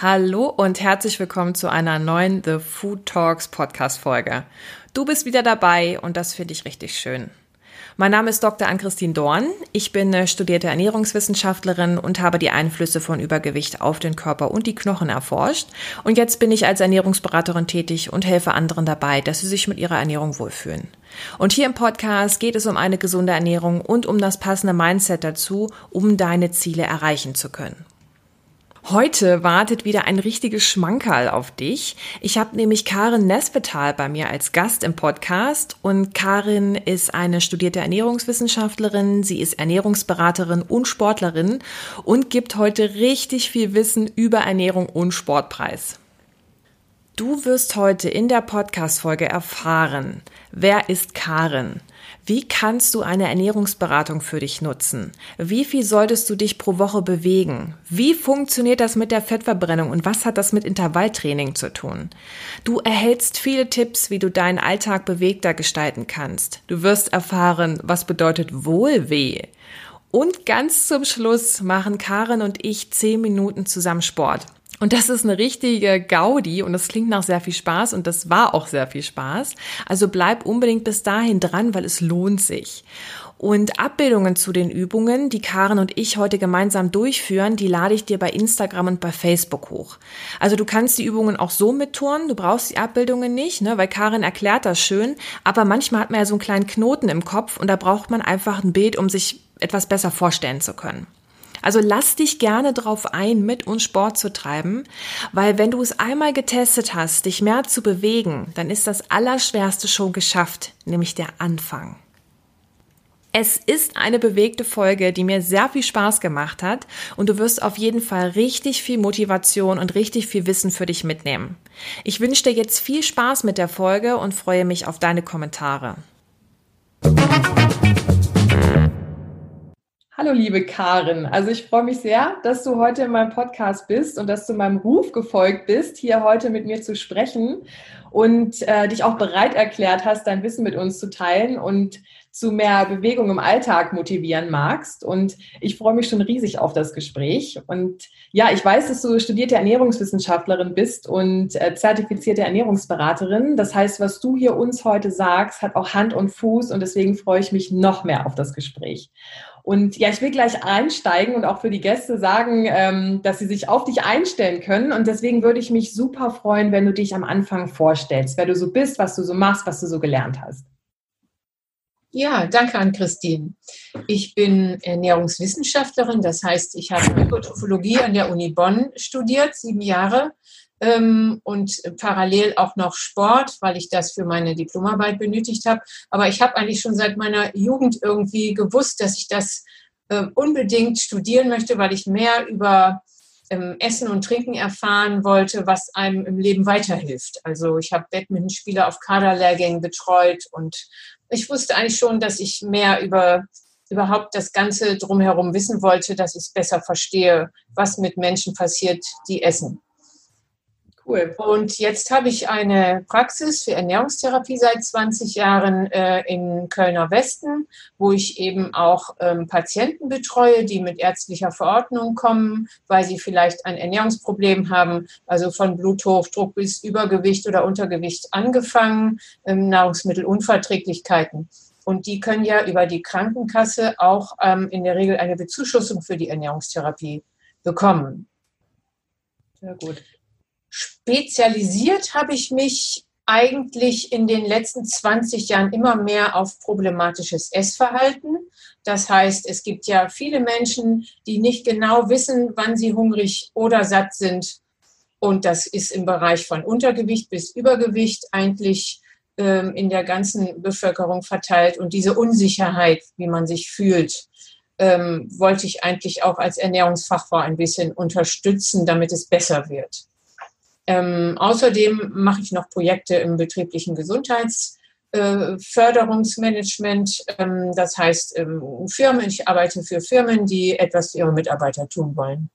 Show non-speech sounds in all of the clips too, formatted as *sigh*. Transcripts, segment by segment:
Hallo und herzlich willkommen zu einer neuen The Food Talks Podcast Folge. Du bist wieder dabei und das finde ich richtig schön. Mein Name ist Dr. Ann-Christine Dorn. Ich bin studierte Ernährungswissenschaftlerin und habe die Einflüsse von Übergewicht auf den Körper und die Knochen erforscht. Und jetzt bin ich als Ernährungsberaterin tätig und helfe anderen dabei, dass sie sich mit ihrer Ernährung wohlfühlen. Und hier im Podcast geht es um eine gesunde Ernährung und um das passende Mindset dazu, um deine Ziele erreichen zu können. Heute wartet wieder ein richtiges Schmankerl auf dich. Ich habe nämlich Karin Nespetal bei mir als Gast im Podcast und Karin ist eine studierte Ernährungswissenschaftlerin, sie ist Ernährungsberaterin und Sportlerin und gibt heute richtig viel Wissen über Ernährung und Sportpreis. Du wirst heute in der Podcast-Folge erfahren, wer ist Karin? Wie kannst du eine Ernährungsberatung für dich nutzen? Wie viel solltest du dich pro Woche bewegen? Wie funktioniert das mit der Fettverbrennung und was hat das mit Intervalltraining zu tun? Du erhältst viele Tipps, wie du deinen Alltag bewegter gestalten kannst. Du wirst erfahren, was bedeutet Wohlweh. Und ganz zum Schluss machen Karen und ich zehn Minuten zusammen Sport. Und das ist eine richtige Gaudi und das klingt nach sehr viel Spaß und das war auch sehr viel Spaß. Also bleib unbedingt bis dahin dran, weil es lohnt sich. Und Abbildungen zu den Übungen, die Karen und ich heute gemeinsam durchführen, die lade ich dir bei Instagram und bei Facebook hoch. Also du kannst die Übungen auch so mitturnen, du brauchst die Abbildungen nicht, ne, weil Karin erklärt das schön, aber manchmal hat man ja so einen kleinen Knoten im Kopf und da braucht man einfach ein Bild, um sich etwas besser vorstellen zu können. Also lass dich gerne drauf ein, mit uns Sport zu treiben, weil wenn du es einmal getestet hast, dich mehr zu bewegen, dann ist das Allerschwerste schon geschafft, nämlich der Anfang. Es ist eine bewegte Folge, die mir sehr viel Spaß gemacht hat und du wirst auf jeden Fall richtig viel Motivation und richtig viel Wissen für dich mitnehmen. Ich wünsche dir jetzt viel Spaß mit der Folge und freue mich auf deine Kommentare. Hallo, liebe Karin. Also ich freue mich sehr, dass du heute in meinem Podcast bist und dass du meinem Ruf gefolgt bist, hier heute mit mir zu sprechen und äh, dich auch bereit erklärt hast, dein Wissen mit uns zu teilen und zu mehr Bewegung im Alltag motivieren magst. Und ich freue mich schon riesig auf das Gespräch. Und ja, ich weiß, dass du studierte Ernährungswissenschaftlerin bist und äh, zertifizierte Ernährungsberaterin. Das heißt, was du hier uns heute sagst, hat auch Hand und Fuß und deswegen freue ich mich noch mehr auf das Gespräch. Und ja, ich will gleich einsteigen und auch für die Gäste sagen, ähm, dass sie sich auf dich einstellen können. Und deswegen würde ich mich super freuen, wenn du dich am Anfang vorstellst, wer du so bist, was du so machst, was du so gelernt hast. Ja, danke an Christine. Ich bin Ernährungswissenschaftlerin, das heißt, ich habe Ökotrophologie an der Uni Bonn studiert, sieben Jahre, ähm, und parallel auch noch Sport, weil ich das für meine Diplomarbeit benötigt habe. Aber ich habe eigentlich schon seit meiner Jugend irgendwie gewusst, dass ich das äh, unbedingt studieren möchte, weil ich mehr über ähm, Essen und Trinken erfahren wollte, was einem im Leben weiterhilft. Also ich habe Badmintonspieler auf Kaderlehrgängen betreut und ich wusste eigentlich schon, dass ich mehr über überhaupt das Ganze drumherum wissen wollte, dass ich es besser verstehe, was mit Menschen passiert, die essen. Cool. Und jetzt habe ich eine Praxis für Ernährungstherapie seit 20 Jahren äh, im Kölner Westen, wo ich eben auch ähm, Patienten betreue, die mit ärztlicher Verordnung kommen, weil sie vielleicht ein Ernährungsproblem haben, also von Bluthochdruck bis Übergewicht oder Untergewicht angefangen, ähm, Nahrungsmittelunverträglichkeiten. Und die können ja über die Krankenkasse auch ähm, in der Regel eine Bezuschussung für die Ernährungstherapie bekommen. Sehr gut. Spezialisiert habe ich mich eigentlich in den letzten 20 Jahren immer mehr auf problematisches Essverhalten. Das heißt, es gibt ja viele Menschen, die nicht genau wissen, wann sie hungrig oder satt sind. Und das ist im Bereich von Untergewicht bis Übergewicht eigentlich ähm, in der ganzen Bevölkerung verteilt. Und diese Unsicherheit, wie man sich fühlt, ähm, wollte ich eigentlich auch als Ernährungsfachfrau ein bisschen unterstützen, damit es besser wird. Ähm, außerdem mache ich noch Projekte im betrieblichen Gesundheitsförderungsmanagement. Äh, ähm, das heißt, ähm, Firmen, ich arbeite für Firmen, die etwas für ihre Mitarbeiter tun wollen.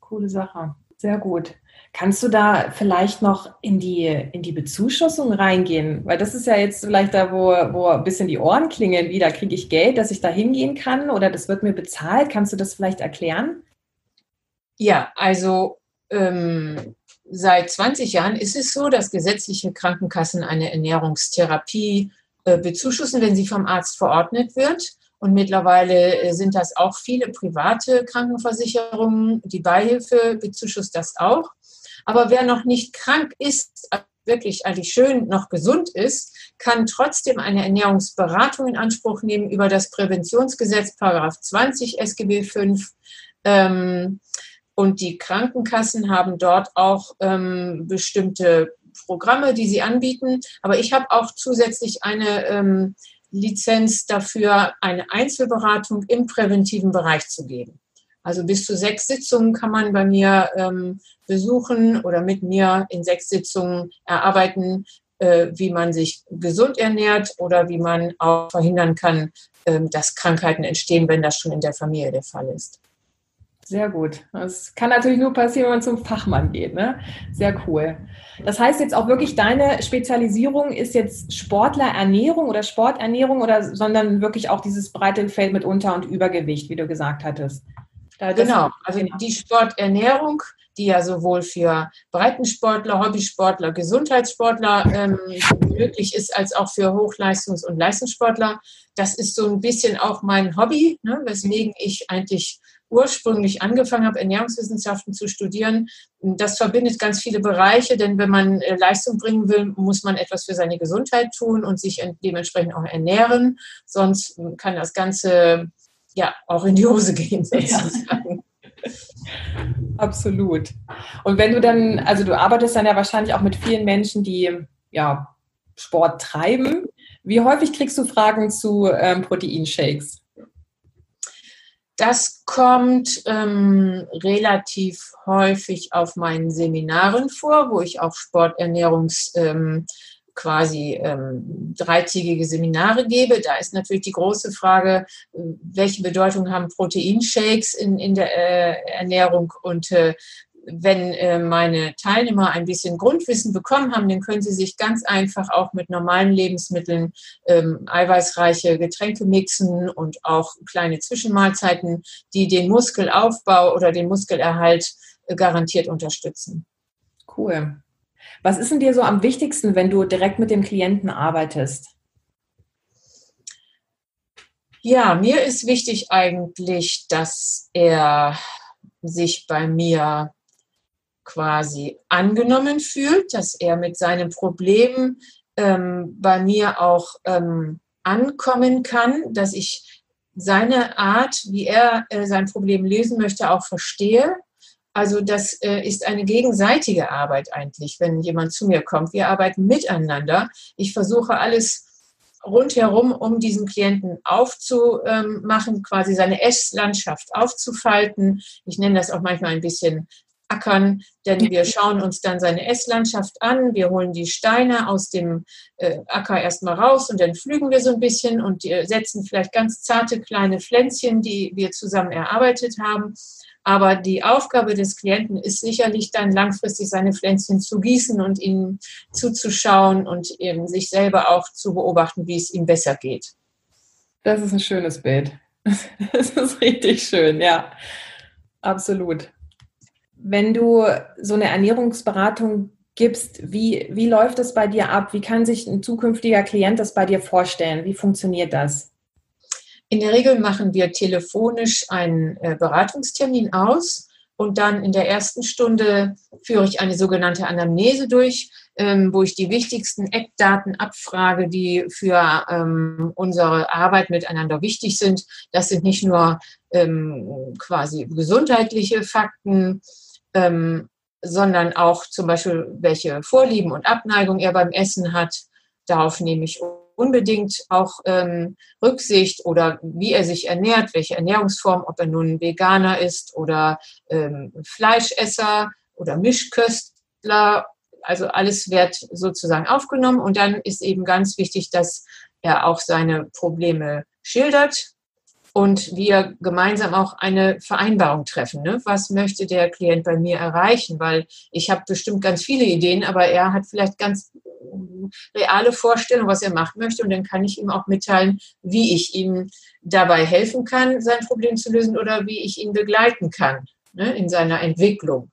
Coole Sache. Sehr gut. Kannst du da vielleicht noch in die, in die Bezuschussung reingehen? Weil das ist ja jetzt vielleicht da, wo, wo ein bisschen die Ohren klingeln, wie da kriege ich Geld, dass ich da hingehen kann oder das wird mir bezahlt. Kannst du das vielleicht erklären? Ja, also ähm, seit 20 Jahren ist es so, dass gesetzliche Krankenkassen eine Ernährungstherapie äh, bezuschussen, wenn sie vom Arzt verordnet wird. Und mittlerweile äh, sind das auch viele private Krankenversicherungen. Die Beihilfe bezuschusst das auch. Aber wer noch nicht krank ist, wirklich eigentlich schön noch gesund ist, kann trotzdem eine Ernährungsberatung in Anspruch nehmen über das Präventionsgesetz, Paragraph 20 SGB 5. Ähm, und die Krankenkassen haben dort auch ähm, bestimmte Programme, die sie anbieten. Aber ich habe auch zusätzlich eine ähm, Lizenz dafür, eine Einzelberatung im präventiven Bereich zu geben. Also bis zu sechs Sitzungen kann man bei mir ähm, besuchen oder mit mir in sechs Sitzungen erarbeiten, äh, wie man sich gesund ernährt oder wie man auch verhindern kann, äh, dass Krankheiten entstehen, wenn das schon in der Familie der Fall ist. Sehr gut. Das kann natürlich nur passieren, wenn man zum Fachmann geht. Ne? Sehr cool. Das heißt jetzt auch wirklich, deine Spezialisierung ist jetzt Sportlerernährung oder Sporternährung oder sondern wirklich auch dieses breite Feld mit Unter- und Übergewicht, wie du gesagt hattest. Da genau, also die Sporternährung, die ja sowohl für Breitensportler, Hobbysportler, Gesundheitssportler ähm, möglich ist, als auch für Hochleistungs- und Leistungssportler. Das ist so ein bisschen auch mein Hobby, ne, weswegen ich eigentlich ursprünglich angefangen habe, Ernährungswissenschaften zu studieren. Das verbindet ganz viele Bereiche, denn wenn man äh, Leistung bringen will, muss man etwas für seine Gesundheit tun und sich dementsprechend auch ernähren. Sonst kann das Ganze ja auch in die Hose gehen sozusagen. Ja. *laughs* Absolut. Und wenn du dann, also du arbeitest dann ja wahrscheinlich auch mit vielen Menschen, die ja Sport treiben. Wie häufig kriegst du Fragen zu ähm, Proteinshakes? Das kommt ähm, relativ häufig auf meinen Seminaren vor, wo ich auch Sporternährungs ähm, quasi ähm, dreitägige Seminare gebe. Da ist natürlich die große Frage, welche Bedeutung haben Proteinshakes in, in der äh, Ernährung und äh, wenn äh, meine Teilnehmer ein bisschen Grundwissen bekommen haben, dann können sie sich ganz einfach auch mit normalen Lebensmitteln ähm, eiweißreiche Getränke mixen und auch kleine Zwischenmahlzeiten, die den Muskelaufbau oder den Muskelerhalt äh, garantiert unterstützen. Cool. Was ist denn dir so am wichtigsten, wenn du direkt mit dem Klienten arbeitest? Ja, mir ist wichtig eigentlich, dass er sich bei mir quasi angenommen fühlt, dass er mit seinem Problem ähm, bei mir auch ähm, ankommen kann, dass ich seine Art, wie er äh, sein Problem lösen möchte, auch verstehe. Also das äh, ist eine gegenseitige Arbeit eigentlich, wenn jemand zu mir kommt. Wir arbeiten miteinander. Ich versuche alles rundherum, um diesen Klienten aufzumachen, quasi seine Esslandschaft aufzufalten. Ich nenne das auch manchmal ein bisschen ackern, denn wir schauen uns dann seine Esslandschaft an, wir holen die Steine aus dem äh, Acker erstmal raus und dann pflügen wir so ein bisschen und äh, setzen vielleicht ganz zarte kleine Pflänzchen, die wir zusammen erarbeitet haben. Aber die Aufgabe des Klienten ist sicherlich dann langfristig seine Pflänzchen zu gießen und ihnen zuzuschauen und eben sich selber auch zu beobachten, wie es ihm besser geht. Das ist ein schönes Bild. *laughs* Das ist richtig schön, ja. Absolut. Wenn du so eine Ernährungsberatung gibst, wie, wie läuft das bei dir ab? Wie kann sich ein zukünftiger Klient das bei dir vorstellen? Wie funktioniert das? In der Regel machen wir telefonisch einen äh, Beratungstermin aus und dann in der ersten Stunde führe ich eine sogenannte Anamnese durch, ähm, wo ich die wichtigsten Eckdaten abfrage, die für ähm, unsere Arbeit miteinander wichtig sind. Das sind nicht nur ähm, quasi gesundheitliche Fakten, ähm, sondern auch zum Beispiel, welche Vorlieben und Abneigung er beim Essen hat. Darauf nehme ich unbedingt auch ähm, Rücksicht oder wie er sich ernährt, welche Ernährungsform, ob er nun Veganer ist oder ähm, Fleischesser oder Mischköstler. Also alles wird sozusagen aufgenommen und dann ist eben ganz wichtig, dass er auch seine Probleme schildert und wir gemeinsam auch eine Vereinbarung treffen. Ne? Was möchte der Klient bei mir erreichen? Weil ich habe bestimmt ganz viele Ideen, aber er hat vielleicht ganz reale Vorstellungen, was er machen möchte. Und dann kann ich ihm auch mitteilen, wie ich ihm dabei helfen kann, sein Problem zu lösen oder wie ich ihn begleiten kann ne, in seiner Entwicklung.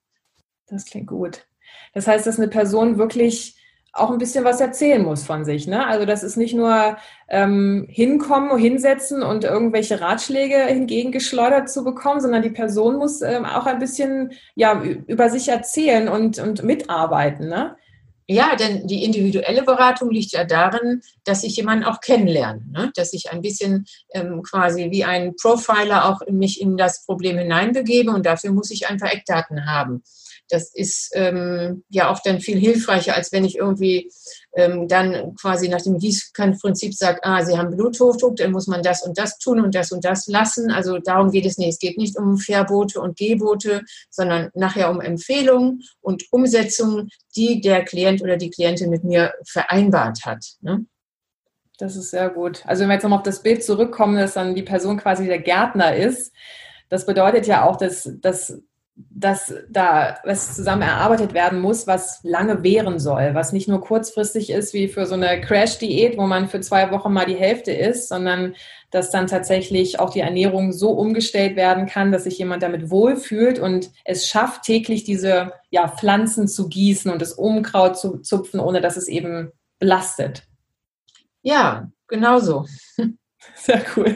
Das klingt gut. Das heißt, dass eine Person wirklich auch ein bisschen was erzählen muss von sich. Ne? Also das ist nicht nur ähm, hinkommen, hinsetzen und irgendwelche Ratschläge hingegengeschleudert zu bekommen, sondern die Person muss ähm, auch ein bisschen ja, über sich erzählen und, und mitarbeiten. Ne? Ja, denn die individuelle Beratung liegt ja darin, dass ich jemanden auch kennenlerne, ne? dass ich ein bisschen ähm, quasi wie ein Profiler auch mich in das Problem hineinbegebe und dafür muss ich einfach Eckdaten haben. Das ist ähm, ja auch dann viel hilfreicher, als wenn ich irgendwie ähm, dann quasi nach dem Gießkannenprinzip sage, ah, Sie haben Bluthochdruck, dann muss man das und das tun und das und das lassen. Also darum geht es nicht. Es geht nicht um Verbote und Gebote, sondern nachher um Empfehlungen und Umsetzungen, die der Klient oder die Klientin mit mir vereinbart hat. Ne? Das ist sehr gut. Also wenn wir jetzt nochmal auf das Bild zurückkommen, dass dann die Person quasi der Gärtner ist, das bedeutet ja auch, dass, dass dass da was zusammen erarbeitet werden muss, was lange währen soll, was nicht nur kurzfristig ist wie für so eine Crash-Diät, wo man für zwei Wochen mal die Hälfte isst, sondern dass dann tatsächlich auch die Ernährung so umgestellt werden kann, dass sich jemand damit wohlfühlt und es schafft, täglich diese ja, Pflanzen zu gießen und das Unkraut zu zupfen, ohne dass es eben belastet. Ja, genau so. *laughs* Sehr cool.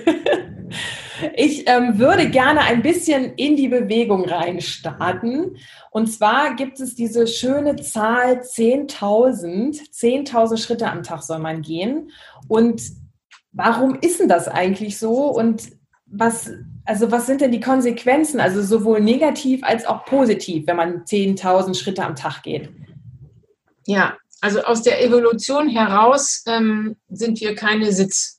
Ich ähm, würde gerne ein bisschen in die Bewegung reinstarten. Und zwar gibt es diese schöne Zahl 10.000. 10.000 Schritte am Tag soll man gehen. Und warum ist denn das eigentlich so? Und was, also was sind denn die Konsequenzen? Also sowohl negativ als auch positiv, wenn man 10.000 Schritte am Tag geht. Ja, also aus der Evolution heraus ähm, sind wir keine Sitz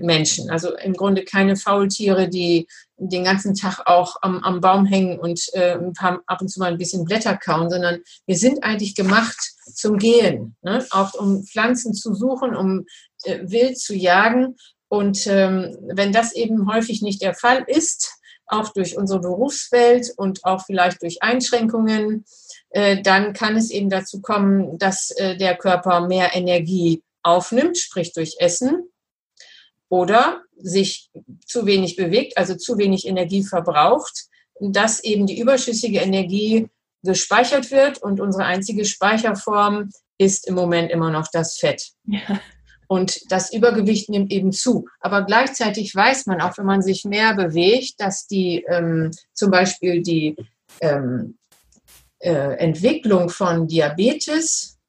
Menschen. Also im Grunde keine Faultiere, die den ganzen Tag auch am, am Baum hängen und äh, ab und zu mal ein bisschen Blätter kauen, sondern wir sind eigentlich gemacht zum Gehen, ne? auch um Pflanzen zu suchen, um äh, wild zu jagen. Und ähm, wenn das eben häufig nicht der Fall ist, auch durch unsere Berufswelt und auch vielleicht durch Einschränkungen, äh, dann kann es eben dazu kommen, dass äh, der Körper mehr Energie aufnimmt, sprich durch Essen oder sich zu wenig bewegt, also zu wenig Energie verbraucht, dass eben die überschüssige Energie gespeichert wird und unsere einzige Speicherform ist im Moment immer noch das Fett. Ja. Und das Übergewicht nimmt eben zu. Aber gleichzeitig weiß man auch, wenn man sich mehr bewegt, dass die ähm, zum Beispiel die ähm, äh, Entwicklung von Diabetes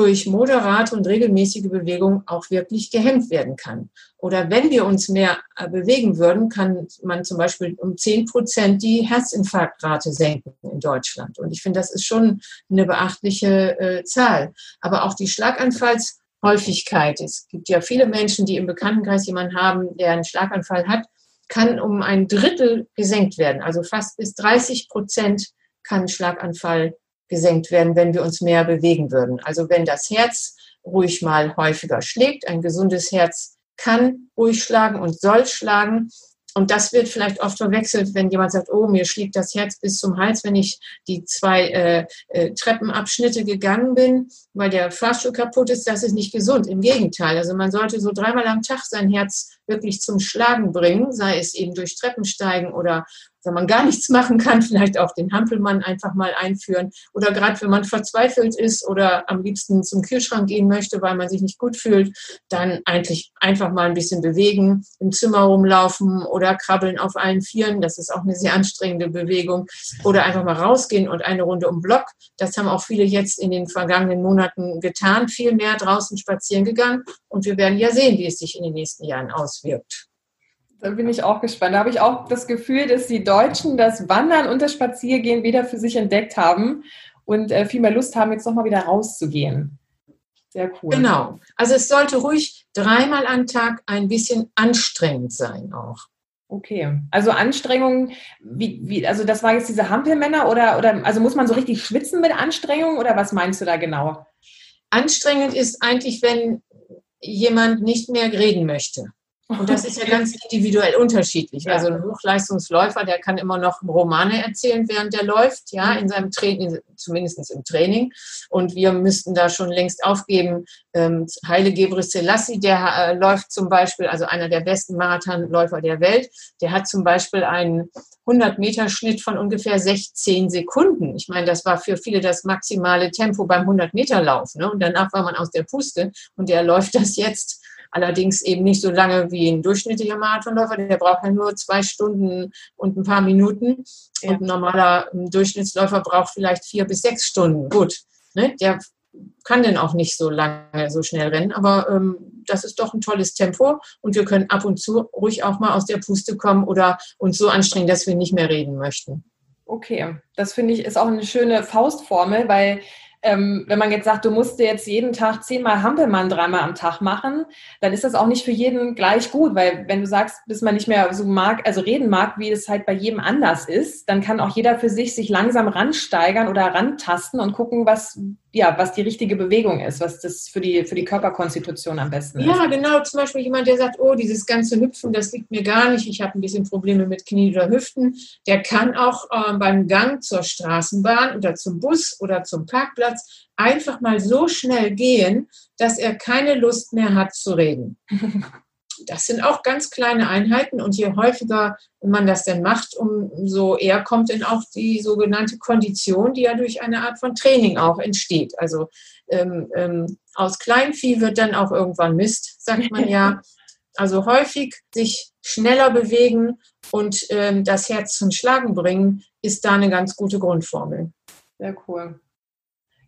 durch moderate und regelmäßige Bewegung auch wirklich gehemmt werden kann. Oder wenn wir uns mehr äh, bewegen würden, kann man zum Beispiel um 10 Prozent die Herzinfarktrate senken in Deutschland. Und ich finde, das ist schon eine beachtliche äh, Zahl. Aber auch die Schlaganfallshäufigkeit, es gibt ja viele Menschen, die im Bekanntenkreis jemanden haben, der einen Schlaganfall hat, kann um ein Drittel gesenkt werden. Also fast bis 30 Prozent kann Schlaganfall gesenkt werden, wenn wir uns mehr bewegen würden. Also wenn das Herz ruhig mal häufiger schlägt, ein gesundes Herz kann ruhig schlagen und soll schlagen. Und das wird vielleicht oft verwechselt, wenn jemand sagt, oh, mir schlägt das Herz bis zum Hals, wenn ich die zwei äh, äh, Treppenabschnitte gegangen bin, weil der Fahrstuhl kaputt ist. Das ist nicht gesund. Im Gegenteil. Also man sollte so dreimal am Tag sein Herz wirklich zum Schlagen bringen, sei es eben durch Treppensteigen oder wenn man gar nichts machen kann, *laughs* vielleicht auch den Hampelmann einfach mal einführen. Oder gerade wenn man verzweifelt ist oder am liebsten zum Kühlschrank gehen möchte, weil man sich nicht gut fühlt, dann eigentlich einfach mal ein bisschen bewegen, im Zimmer rumlaufen oder krabbeln auf allen Vieren. Das ist auch eine sehr anstrengende Bewegung. Oder einfach mal rausgehen und eine Runde um Block. Das haben auch viele jetzt in den vergangenen Monaten getan, viel mehr draußen spazieren gegangen. Und wir werden ja sehen, wie es sich in den nächsten Jahren auswirkt. Da bin ich auch gespannt. Da habe ich auch das Gefühl, dass die Deutschen das Wandern und das Spaziergehen wieder für sich entdeckt haben und äh, viel mehr Lust haben, jetzt nochmal wieder rauszugehen. Sehr cool. Genau. Also es sollte ruhig dreimal am Tag ein bisschen anstrengend sein auch. Okay, also Anstrengung, wie, wie, also das war jetzt diese Hampelmänner oder, oder also muss man so richtig schwitzen mit Anstrengung oder was meinst du da genau? Anstrengend ist eigentlich, wenn jemand nicht mehr reden möchte. Und das ist ja ganz individuell unterschiedlich. Ja. Also ein Hochleistungsläufer, der kann immer noch Romane erzählen, während der läuft, ja, in seinem Training, zumindest im Training. Und wir müssten da schon längst aufgeben. Ähm, Heile Gebre Selassie, der äh, läuft zum Beispiel, also einer der besten Marathonläufer der Welt, der hat zum Beispiel einen 100-Meter-Schnitt von ungefähr 16 Sekunden. Ich meine, das war für viele das maximale Tempo beim 100-Meter-Lauf. Ne? Und danach war man aus der Puste und der läuft das jetzt Allerdings eben nicht so lange wie ein durchschnittlicher Marathonläufer. Der braucht ja nur zwei Stunden und ein paar Minuten. Ja. Und ein normaler Durchschnittsläufer braucht vielleicht vier bis sechs Stunden. Gut, ne? der kann denn auch nicht so lange, so schnell rennen. Aber ähm, das ist doch ein tolles Tempo und wir können ab und zu ruhig auch mal aus der Puste kommen oder uns so anstrengen, dass wir nicht mehr reden möchten. Okay, das finde ich ist auch eine schöne Faustformel, weil ähm, wenn man jetzt sagt, du musst dir jetzt jeden Tag zehnmal Hampelmann dreimal am Tag machen, dann ist das auch nicht für jeden gleich gut, weil wenn du sagst, bis man nicht mehr so mag, also reden mag, wie es halt bei jedem anders ist, dann kann auch jeder für sich sich langsam ransteigern oder rantasten und gucken, was ja, was die richtige Bewegung ist, was das für die, für die Körperkonstitution am besten ist. Ja, genau. Zum Beispiel jemand, der sagt, oh, dieses ganze Hüpfen, das liegt mir gar nicht. Ich habe ein bisschen Probleme mit Knie oder Hüften. Der kann auch äh, beim Gang zur Straßenbahn oder zum Bus oder zum Parkplatz einfach mal so schnell gehen, dass er keine Lust mehr hat zu reden. *laughs* Das sind auch ganz kleine Einheiten und je häufiger man das denn macht, umso eher kommt dann auch die sogenannte Kondition, die ja durch eine Art von Training auch entsteht. Also ähm, ähm, aus Kleinvieh wird dann auch irgendwann Mist, sagt man ja. *laughs* Also häufig sich schneller bewegen und ähm, das Herz zum Schlagen bringen, ist da eine ganz gute Grundformel. Sehr cool.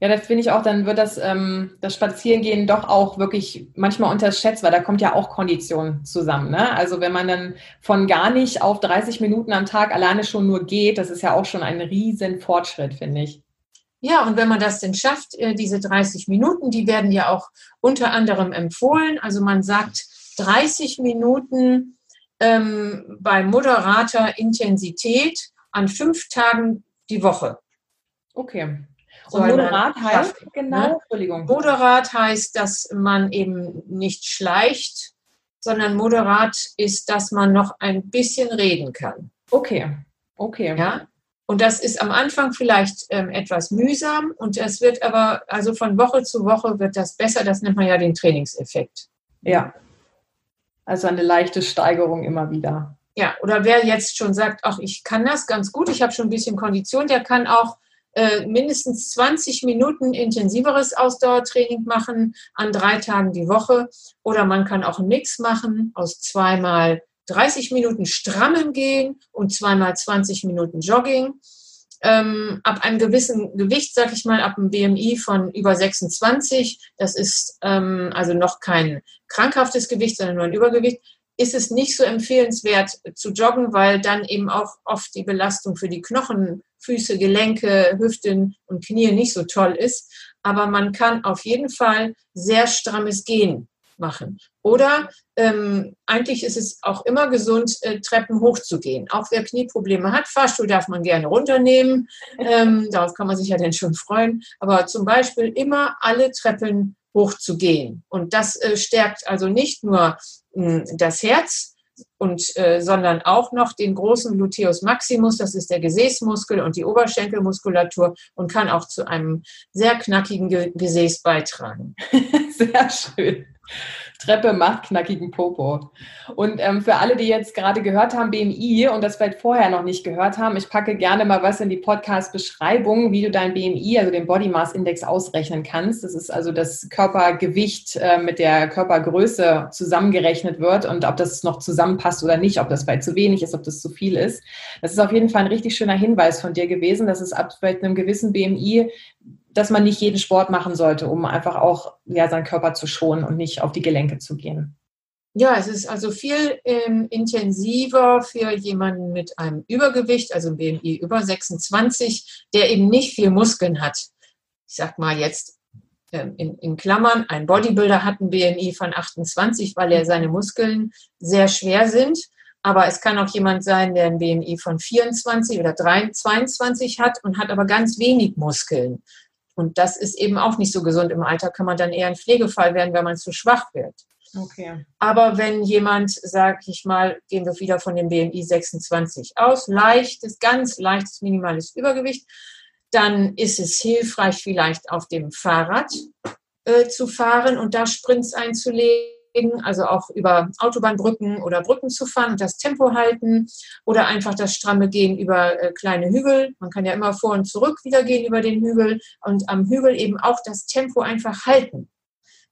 Ja, das finde ich auch, dann wird das, ähm, das Spazierengehen doch auch wirklich manchmal unterschätzt, weil da kommt ja auch Kondition zusammen. Ne? Also wenn man dann von gar nicht auf 30 Minuten am Tag alleine schon nur geht, das ist ja auch schon ein riesen Fortschritt, finde ich. Ja, und wenn man das denn schafft, äh, diese 30 Minuten, die werden ja auch unter anderem empfohlen. Also man sagt 30 Minuten ähm, bei moderater Intensität an fünf Tagen die Woche. Okay. Und moderat heißt, Kraft, genau, ne? Entschuldigung. Moderat heißt, dass man eben nicht schleicht, sondern moderat ist, dass man noch ein bisschen reden kann. Okay, okay. Ja, und das ist am Anfang vielleicht ähm, etwas mühsam und es wird aber, also von Woche zu Woche wird das besser. Das nennt man ja den Trainingseffekt. Ja. Also eine leichte Steigerung immer wieder. Ja, oder wer jetzt schon sagt, ach, ich kann das ganz gut, ich habe schon ein bisschen Kondition, der kann auch äh, mindestens 20 Minuten intensiveres Ausdauertraining machen an drei Tagen die Woche. Oder man kann auch einen Mix machen aus zweimal 30 Minuten Strammen gehen und zweimal 20 Minuten Jogging. Ähm, ab einem gewissen Gewicht, sag ich mal, ab einem BMI von über 26, das ist ähm, also noch kein krankhaftes Gewicht, sondern nur ein Übergewicht, ist es nicht so empfehlenswert zu joggen, weil dann eben auch oft die Belastung für die Knochen Füße, Gelenke, Hüften und Knie nicht so toll ist. Aber man kann auf jeden Fall sehr strammes Gehen machen. Oder ähm, eigentlich ist es auch immer gesund, äh, Treppen hochzugehen. Auch wer Knieprobleme hat, Fahrstuhl darf man gerne runternehmen. *laughs* Ähm, darauf kann man sich ja dann schon freuen. Aber zum Beispiel immer alle Treppen hochzugehen. Und das äh, stärkt also nicht nur mh, das Herz, und äh, sondern auch noch den großen Gluteus maximus, das ist der Gesäßmuskel und die Oberschenkelmuskulatur und kann auch zu einem sehr knackigen Ge Gesäß beitragen. *laughs* Sehr schön. Treppe macht knackigen Popo. Und ähm, für alle, die jetzt gerade gehört haben, BMI und das vielleicht vorher noch nicht gehört haben, ich packe gerne mal was in die Podcast-Beschreibung, wie du dein BMI, also den Body Mass Index, ausrechnen kannst. Das ist also das Körpergewicht äh, mit der Körpergröße zusammengerechnet wird und ob das noch zusammenpasst oder nicht, ob das vielleicht zu wenig ist, ob das zu viel ist. Das ist auf jeden Fall ein richtig schöner Hinweis von dir gewesen, dass es ab vielleicht einem gewissen BMI dass man nicht jeden Sport machen sollte, um einfach auch ja, seinen Körper zu schonen und nicht auf die Gelenke zu gehen. Ja, es ist also viel ähm, intensiver für jemanden mit einem Übergewicht, also BMI über 26, der eben nicht viel Muskeln hat. Ich sag mal jetzt ähm, in, in, Klammern, ein Bodybuilder hat ein BMI von 28, weil er seine Muskeln sehr schwer sind. Aber es kann auch jemand sein, der ein BMI von 24 oder 22 hat und hat aber ganz wenig Muskeln. Und das ist eben auch nicht so gesund. Im Alter kann man dann eher ein Pflegefall werden, wenn man zu schwach wird. Okay. Aber wenn jemand, sag ich mal, gehen wir wieder von dem BMI 26 aus, leichtes, ganz leichtes, minimales Übergewicht, dann ist es hilfreich, vielleicht auf dem Fahrrad äh, zu fahren und da Sprints einzulegen also auch über Autobahnbrücken oder Brücken zu fahren und das Tempo halten oder einfach das stramme Gehen über äh, kleine Hügel. Man kann ja immer vor und zurück wieder gehen über den Hügel und am Hügel eben auch das Tempo einfach halten.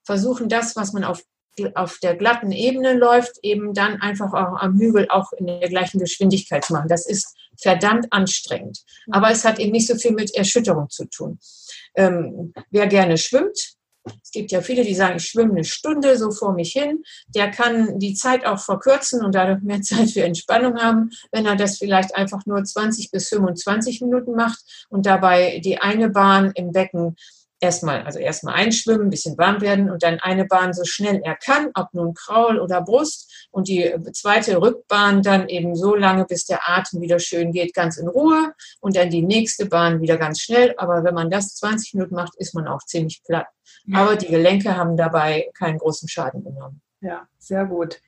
Versuchen das, was man auf auf der glatten Ebene läuft, eben dann einfach auch am Hügel auch in der gleichen Geschwindigkeit zu machen. Das ist verdammt anstrengend. Aber es hat eben nicht so viel mit Erschütterung zu tun. Ähm, wer gerne schwimmt, es gibt ja viele, die sagen, ich schwimme eine Stunde so vor mich hin. Der kann die Zeit auch verkürzen und dadurch mehr *laughs* Zeit für Entspannung haben, wenn er das vielleicht einfach nur 20 bis 25 Minuten macht und dabei die eine Bahn im Becken erstmal, also erstmal einschwimmen, ein bisschen warm werden und dann eine Bahn so schnell er kann, ob nun Kraul oder Brust und die zweite Rückbahn dann eben so lange, bis der Atem wieder schön geht, ganz in Ruhe und dann die nächste Bahn wieder ganz schnell. Aber wenn man das 20 Minuten macht, ist man auch ziemlich platt. Aber die Gelenke haben dabei keinen großen Schaden genommen. Ja, sehr gut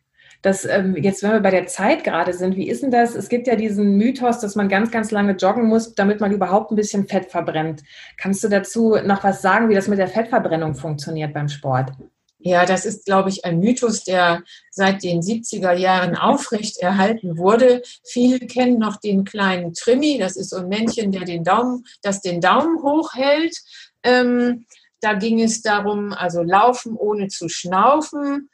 dass ähm, jetzt, wenn wir bei der Zeit gerade sind, wie ist denn das? Es gibt ja diesen Mythos, dass man ganz, ganz lange joggen muss, damit man überhaupt ein bisschen Fett verbrennt. Kannst du dazu noch was sagen, wie das mit der Fettverbrennung funktioniert beim Sport? Ja, das ist, glaube ich, ein Mythos, der seit den 70er Jahren aufrecht erhalten wurde. Viele kennen noch den kleinen Trimmi. Das ist so ein Männchen, der den Daumen, das den Daumen hochhält. Ähm, da ging es darum, also laufen ohne zu schnaufen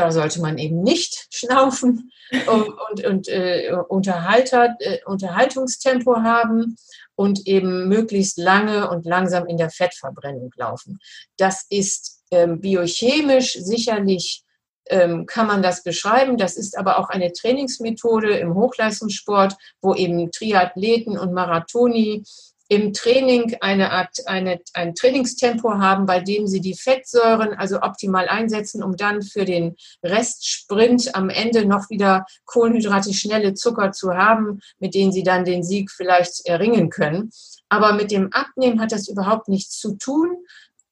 da sollte man eben nicht *laughs* schnaufen und, und, und äh, Unterhalter, äh, Unterhaltungstempo haben und eben möglichst lange und langsam in der Fettverbrennung laufen. Das ist ähm, biochemisch sicherlich ähm, kann man das beschreiben. Das ist aber auch eine Trainingsmethode im Hochleistungssport, wo eben Triathleten und Marathoni im Training eine Art, eine, ein Trainingstempo haben, bei dem sie die Fettsäuren also optimal einsetzen, um dann für den Restsprint am Ende noch wieder Kohlenhydrate, schnelle Zucker zu haben, mit denen sie dann den Sieg vielleicht erringen können. Aber mit dem Abnehmen hat das überhaupt nichts zu tun.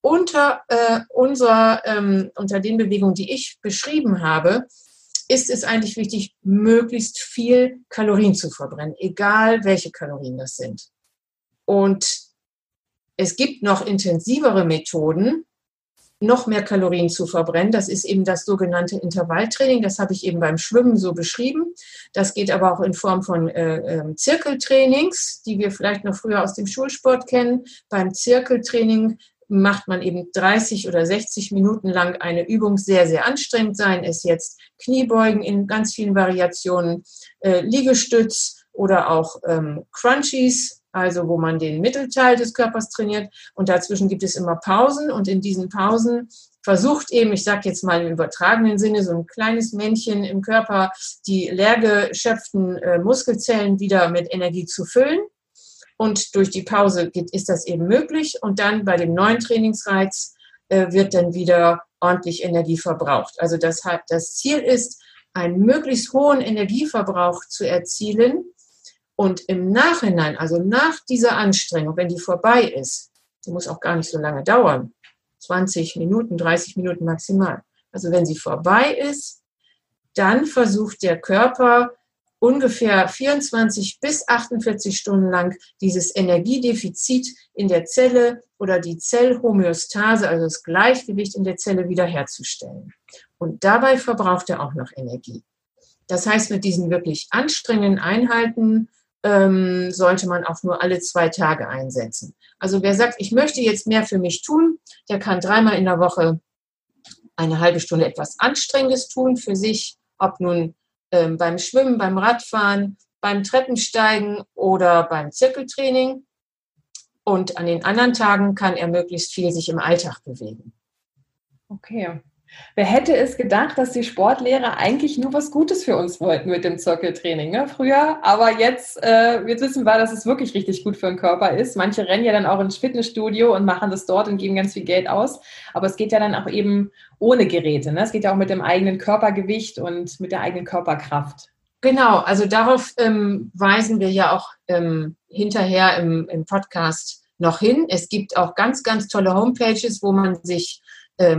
Unter, äh, unserer, ähm, unter den Bewegungen, die ich beschrieben habe, ist es eigentlich wichtig, möglichst viel Kalorien zu verbrennen, egal welche Kalorien das sind. Und es gibt noch intensivere Methoden, noch mehr Kalorien zu verbrennen. Das ist eben das sogenannte Intervalltraining. Das habe ich eben beim Schwimmen so beschrieben. Das geht aber auch in Form von äh, äh, Zirkeltrainings, die wir vielleicht noch früher aus dem Schulsport kennen. Beim Zirkeltraining macht man eben 30 oder 60 Minuten lang eine Übung sehr, sehr anstrengend sein. Es jetzt Kniebeugen in ganz vielen Variationen, äh, Liegestütz oder auch ähm, Crunchies, also wo man den Mittelteil des Körpers trainiert und dazwischen gibt es immer Pausen und in diesen Pausen versucht eben, ich sage jetzt mal im übertragenen Sinne, so ein kleines Männchen im Körper die leer geschöpften äh, Muskelzellen wieder mit Energie zu füllen. Und durch die Pause geht, ist das eben möglich. Und dann bei dem neuen Trainingsreiz äh, wird dann wieder ordentlich Energie verbraucht. Also das, das Ziel ist, einen möglichst hohen Energieverbrauch zu erzielen, und im Nachhinein, also nach dieser Anstrengung, wenn die vorbei ist, die muss auch gar nicht so lange dauern, 20 Minuten, 30 Minuten maximal. Also wenn sie vorbei ist, dann versucht der Körper ungefähr 24 bis 48 Stunden lang dieses Energiedefizit in der Zelle oder die Zellhomöostase, also das Gleichgewicht in der Zelle wiederherzustellen. Und dabei verbraucht er auch noch Energie. Das heißt, mit diesen wirklich anstrengenden Einheiten ähm, sollte man auch nur alle zwei Tage einsetzen. Also wer sagt, ich möchte jetzt mehr für mich tun, der kann dreimal in der Woche eine halbe Stunde etwas Anstrengendes tun für sich, ob nun ähm, beim Schwimmen, beim Radfahren, beim Treppensteigen oder beim Zirkeltraining. Und an den anderen Tagen kann er möglichst viel sich im Alltag bewegen. Okay. Wer hätte es gedacht, dass die Sportlehrer eigentlich nur was Gutes für uns wollten mit dem Zirkeltraining, ne? Früher, aber jetzt, äh, jetzt wissen wir, dass es wirklich richtig gut für den Körper ist. Manche rennen ja dann auch ins Fitnessstudio und machen das dort und geben ganz viel Geld aus. Aber es geht ja dann auch eben ohne Geräte. Ne? Es geht ja auch mit dem eigenen Körpergewicht und mit der eigenen Körperkraft. Genau, also darauf ähm, weisen wir ja auch ähm, hinterher im, im Podcast noch hin. Es gibt auch ganz, ganz tolle Homepages, wo man sich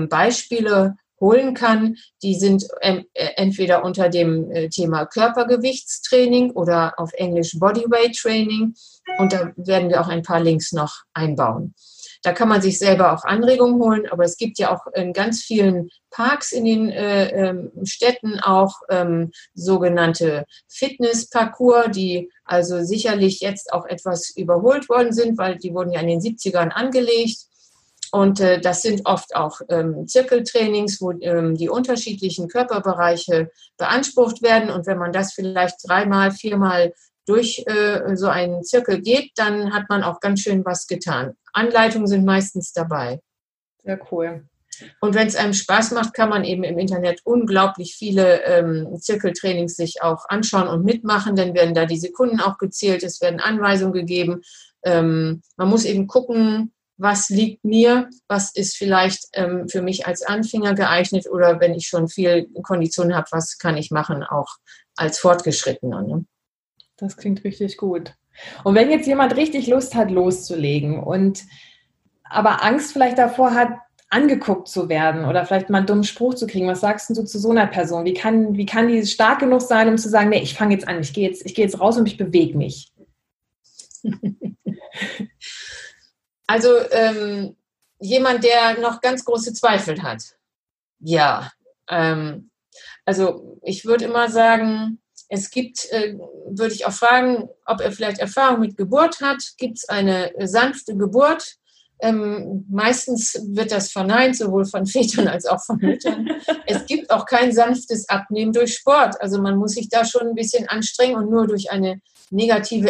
Beispiele holen kann. Die sind ähm, äh, entweder unter dem äh, Thema Körpergewichtstraining oder auf Englisch Bodyweight Training. Und da werden wir auch ein paar Links noch einbauen. Da kann man sich selber auch Anregungen holen, aber es gibt ja auch in ganz vielen Parks in den äh, ähm, Städten auch ähm, sogenannte Fitnessparcours, die also sicherlich jetzt auch etwas überholt worden sind, weil die wurden ja in den 70ern angelegt. Und äh, das sind oft auch ähm, Zirkeltrainings, wo ähm, die unterschiedlichen Körperbereiche beansprucht werden. Und wenn man das vielleicht dreimal, viermal durch äh, so einen Zirkel geht, dann hat man auch ganz schön was getan. Anleitungen sind meistens dabei. Sehr cool. Und wenn es einem Spaß macht, kann man eben im Internet unglaublich viele ähm, Zirkeltrainings sich auch anschauen und mitmachen. Dann werden da die Sekunden auch gezählt, es werden Anweisungen gegeben. Ähm, man muss eben gucken, was liegt mir, was ist vielleicht ähm, für mich als Anfänger geeignet oder wenn ich schon viel Kondition habe, was kann ich machen, auch als Fortgeschrittener. Ne? Das klingt richtig gut. Und wenn jetzt jemand richtig Lust hat, loszulegen und aber Angst vielleicht davor hat, angeguckt zu werden oder vielleicht mal einen dummen Spruch zu kriegen, was sagst du zu so einer Person? Wie kann, wie kann die stark genug sein, um zu sagen, nee, ich fange jetzt an, ich gehe jetzt, ich gehe jetzt raus und ich bewege mich? *laughs* Also ähm, jemand, der noch ganz große Zweifel hat. Ja, ähm, also ich würde immer sagen, es gibt, äh, würde ich auch fragen, ob er vielleicht Erfahrung mit Geburt hat. Gibt es eine sanfte Geburt? Ähm, meistens wird das verneint, sowohl von Vätern als auch von Müttern. es gibt auch kein sanftes Abnehmen durch Sport. Also man muss sich da schon ein bisschen anstrengen und nur durch eine negative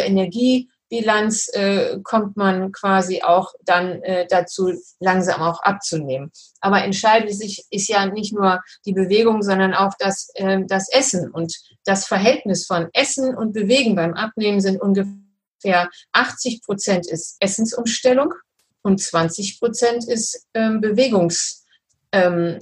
Energiebilanz äh, kommt man quasi auch dann äh, dazu, langsam auch abzunehmen. Aber entscheidend ist, ist, ja nicht nur die Bewegung, sondern auch das, äh, das Essen. Und das Verhältnis von Essen und Bewegen beim Abnehmen sind ungefähr 80 Prozent ist Essensumstellung und 20 Prozent ist ähm, Bewegungs. Ähm,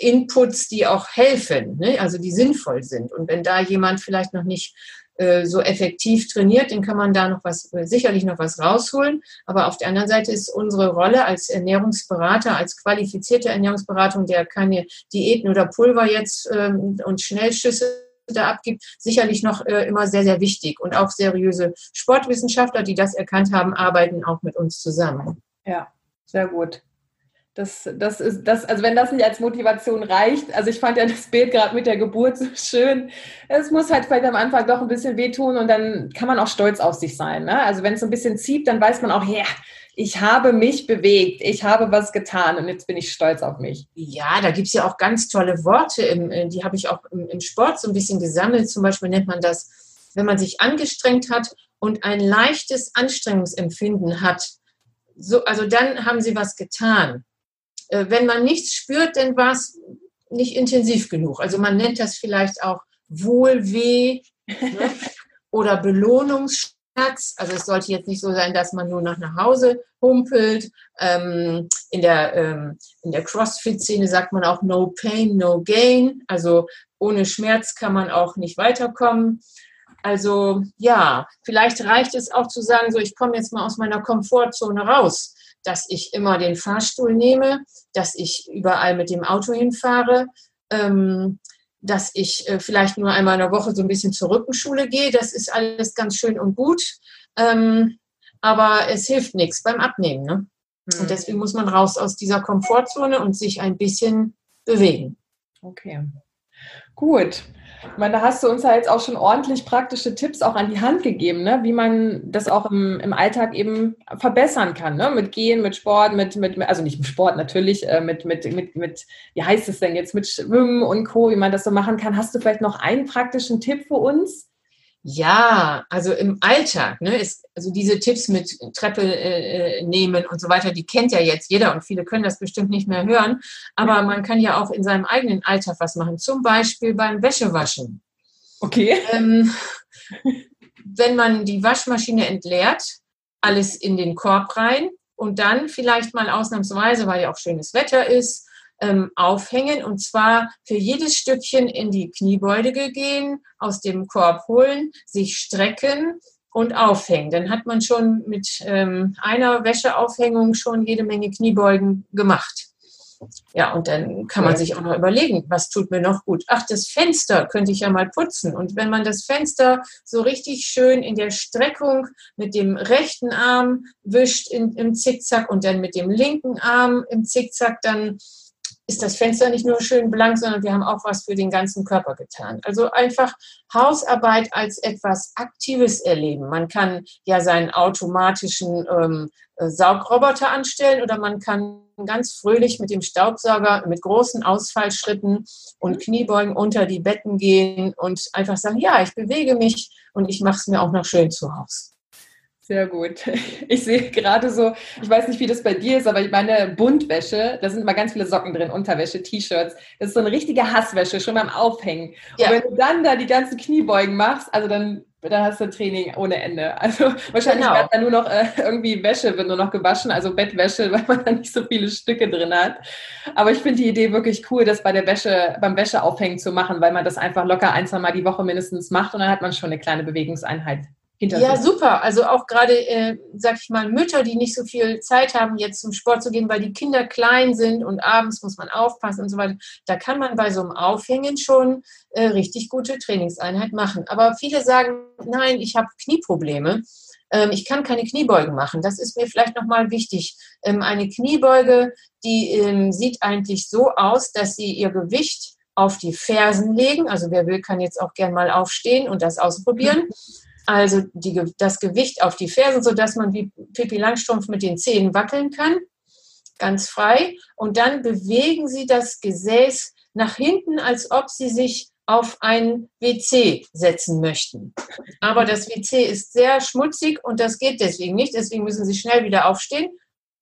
die auch helfen, ne? also die sinnvoll sind. Und wenn da jemand vielleicht noch nicht äh, so effektiv trainiert, dann kann man da noch was, äh, sicherlich noch was rausholen. Aber auf der anderen Seite ist unsere Rolle als Ernährungsberater, als qualifizierte Ernährungsberatung, der keine Diäten oder Pulver jetzt ähm, und Schnellschüsse da abgibt, sicherlich noch äh, immer sehr, sehr wichtig. Und auch seriöse Sportwissenschaftler, die das erkannt haben, arbeiten auch mit uns zusammen. Ja, sehr gut. Das, das ist das, also wenn das nicht als Motivation reicht, also ich fand ja das Bild gerade mit der Geburt so schön. Es muss halt vielleicht am Anfang doch ein bisschen wehtun und dann kann man auch stolz auf sich sein. Ne? Also wenn es so ein bisschen zieht, dann weiß man auch, ja, ich habe mich bewegt, ich habe was getan und jetzt bin ich stolz auf mich. Ja, da gibt es ja auch ganz tolle Worte, im, äh, die habe ich auch im, im Sport so ein bisschen gesammelt. Zum Beispiel nennt man das, wenn man sich angestrengt hat und ein leichtes Anstrengungsempfinden hat. So, also dann haben sie was getan. Äh, wenn man nichts spürt, dann war es nicht intensiv genug. Also man nennt das vielleicht auch Wohlweh ne? *laughs* oder Belohnungsstress. Also es sollte jetzt nicht so sein, dass man nur noch nach Hause humpelt. Ähm, in der, ähm, der CrossFit-Szene sagt man auch No Pain, No Gain. Also ohne Schmerz kann man auch nicht weiterkommen. Also ja, vielleicht reicht es auch zu sagen, so ich komme jetzt mal aus meiner Komfortzone raus, dass ich immer den Fahrstuhl nehme, dass ich überall mit dem Auto hinfahre. Ähm, dass ich äh, vielleicht nur einmal in der Woche so ein bisschen zur Rückenschule gehe. Das ist alles ganz schön und gut. Ähm, aber es hilft nichts beim Abnehmen. Ne? Mhm. Und deswegen muss man raus aus dieser Komfortzone und sich ein bisschen bewegen. Okay. Gut. Ich meine, da hast du uns ja jetzt auch schon ordentlich praktische Tipps auch an die Hand gegeben, ne? wie man das auch im, im Alltag eben verbessern kann. Ne? Mit Gehen, mit Sport, mit, mit, also nicht mit Sport natürlich, äh, mit, mit, mit, mit, wie heißt es denn jetzt, mit Schwimmen und Co., wie man das so machen kann. Hast du vielleicht noch einen praktischen Tipp für uns? Ja, also im Alltag, ne, ist, also diese Tipps mit Treppe äh, nehmen und so weiter, die kennt ja jetzt jeder und viele können das bestimmt nicht mehr hören. Aber man kann ja auch in seinem eigenen Alltag was machen, zum Beispiel beim Wäschewaschen. Okay. Ähm, wenn man die Waschmaschine entleert, alles in den Korb rein und dann vielleicht mal ausnahmsweise, weil ja auch schönes Wetter ist, ähm, aufhängen und zwar für jedes Stückchen in die Kniebeuge gehen, aus dem Korb holen, sich strecken und aufhängen. Dann hat man schon mit ähm, einer Wäscheaufhängung schon jede Menge Kniebeugen gemacht. Ja, und dann kann man sich auch noch überlegen, was tut mir noch gut. Ach, das Fenster könnte ich ja mal putzen. Und wenn man das Fenster so richtig schön in der Streckung mit dem rechten Arm wischt in, im Zickzack und dann mit dem linken Arm im Zickzack, dann ist das Fenster nicht nur schön blank, sondern wir haben auch was für den ganzen Körper getan. Also einfach Hausarbeit als etwas Aktives erleben. Man kann ja seinen automatischen ähm, äh, Saugroboter anstellen oder man kann ganz fröhlich mit dem Staubsauger mit großen Ausfallschritten und mhm. Kniebeugen unter die Betten gehen und einfach sagen, ja, ich bewege mich und ich mache es mir auch noch schön zu Hause. Sehr gut. *laughs* Ich sehe gerade so, ich weiß nicht, wie das bei dir ist, aber ich meine Buntwäsche, da sind immer ganz viele Socken drin, Unterwäsche, T-Shirts. Das ist so eine richtige Hasswäsche, schon beim Aufhängen. Ja. Und wenn du dann da die ganzen Kniebeugen machst, also dann, dann hast du ein Training ohne Ende. Also wahrscheinlich genau. wird dann nur noch äh, irgendwie Wäsche wird nur noch gewaschen, also Bettwäsche, *laughs* weil man da nicht so viele Stücke drin hat. Aber ich finde die Idee wirklich cool, das bei der Wäsche, beim Wäscheaufhängen zu machen, weil man das einfach locker ein, zwei Mal die Woche mindestens macht und dann hat man schon eine kleine Bewegungseinheit ja, super. Also auch gerade, äh, sag ich mal, Mütter, die nicht so viel Zeit haben, jetzt zum Sport zu gehen, weil die Kinder klein sind und abends muss man aufpassen und so weiter. Da kann man bei so einem Aufhängen schon äh, richtig gute Trainingseinheit machen. Aber viele sagen, nein, ich habe Knieprobleme. Ähm, ich kann keine Kniebeugen machen. Das ist mir vielleicht nochmal wichtig. Ähm, eine Kniebeuge, die ähm, sieht eigentlich so aus, dass sie ihr Gewicht auf die Fersen legen. Also wer will, kann jetzt auch gern mal aufstehen und das ausprobieren. Also die, das Gewicht auf die Fersen, sodass man wie Pippi Langstrumpf mit den Zehen wackeln kann, ganz frei. Und dann bewegen Sie das Gesäß nach hinten, als ob Sie sich auf ein WC setzen möchten. Aber das WC ist sehr schmutzig und das geht deswegen nicht. Deswegen müssen Sie schnell wieder aufstehen.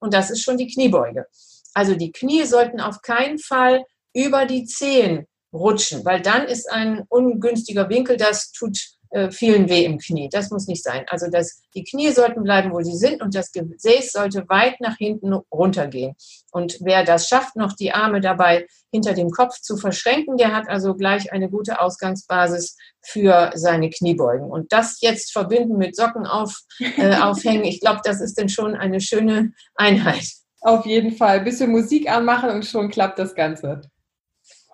Und das ist schon die Kniebeuge. Also die Knie sollten auf keinen Fall über die Zehen rutschen, weil dann ist ein ungünstiger Winkel, das tut äh, vielen weh im Knie. Das muss nicht sein. Also das, die Knie sollten bleiben, wo sie sind und das Gesäß sollte weit nach hinten runtergehen. Und wer das schafft, noch die Arme dabei hinter dem Kopf zu verschränken, der hat also gleich eine gute Ausgangsbasis für seine Kniebeugen. Und das jetzt verbinden mit Socken auf, äh, *laughs* aufhängen, ich glaube, das ist dann schon eine schöne Einheit. Auf jeden Fall. Ein bisschen Musik anmachen und schon klappt das Ganze.